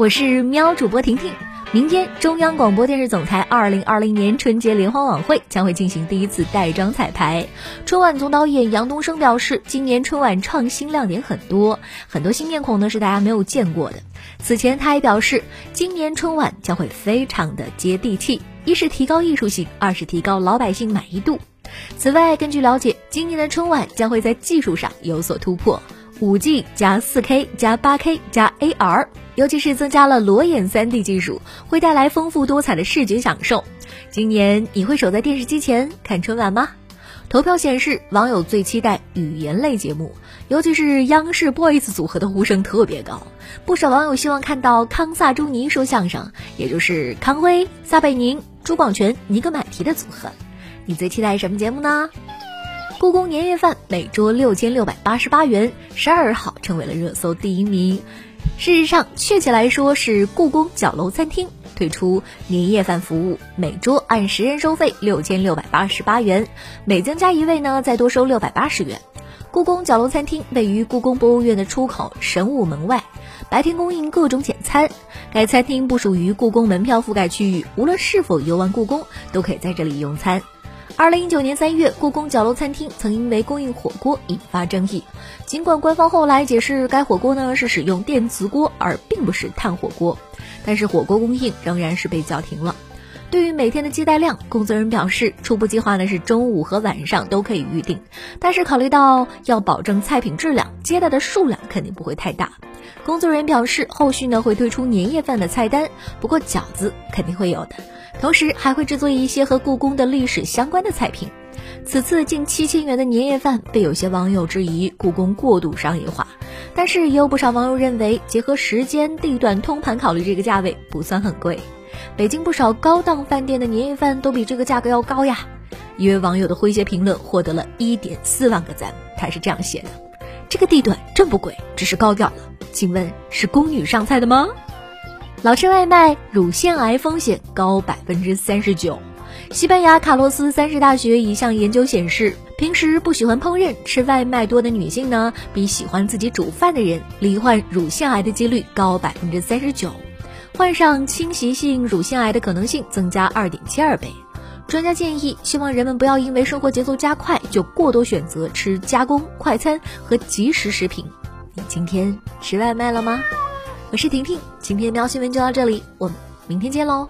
我是喵主播婷婷。明天，中央广播电视总台二零二零年春节联欢晚会将会进行第一次带妆彩排。春晚总导演杨东升表示，今年春晚创新亮点很多，很多新面孔呢是大家没有见过的。此前，他还表示，今年春晚将会非常的接地气，一是提高艺术性，二是提高老百姓满意度。此外，根据了解，今年的春晚将会在技术上有所突破。五 G 加四 K 加八 K 加 AR，尤其是增加了裸眼 3D 技术，会带来丰富多彩的视觉享受。今年你会守在电视机前看春晚吗？投票显示，网友最期待语言类节目，尤其是央视 BOYS 组合的呼声特别高。不少网友希望看到康萨朱尼说相声，也就是康辉、撒贝宁、朱广权、尼格买提的组合。你最期待什么节目呢？故宫年夜饭每桌六千六百八十八元，十二号成为了热搜第一名。事实上，确切来说是故宫角楼餐厅推出年夜饭服务，每桌按十人收费六千六百八十八元，每增加一位呢再多收六百八十元。故宫角楼餐厅位于故宫博物院的出口神武门外，白天供应各种简餐。该餐厅不属于故宫门票覆盖区域，无论是否游玩故宫，都可以在这里用餐。二零一九年三月，故宫角楼餐厅曾因为供应火锅引发争议。尽管官方后来解释，该火锅呢是使用电磁锅，而并不是炭火锅，但是火锅供应仍然是被叫停了。对于每天的接待量，工作人员表示，初步计划呢是中午和晚上都可以预定，但是考虑到要保证菜品质量，接待的数量肯定不会太大。工作人员表示，后续呢会推出年夜饭的菜单，不过饺子肯定会有的。同时还会制作一些和故宫的历史相关的菜品。此次近七千元的年夜饭被有些网友质疑故宫过度商业化，但是也有不少网友认为，结合时间、地段通盘考虑，这个价位不算很贵。北京不少高档饭店的年夜饭都比这个价格要高呀。一位网友的诙谐评论获得了一点四万个赞，他是这样写的：“这个地段真不贵，只是高调了。请问是宫女上菜的吗？”老吃外卖，乳腺癌风险高百分之三十九。西班牙卡洛斯三世大学一项研究显示，平时不喜欢烹饪、吃外卖多的女性呢，比喜欢自己煮饭的人，罹患乳腺癌的几率高百分之三十九，患上侵袭性乳腺癌的可能性增加二点七二倍。专家建议，希望人们不要因为生活节奏加快，就过多选择吃加工快餐和即食食品。你今天吃外卖了吗？我是婷婷，今天喵新闻就到这里，我们明天见喽。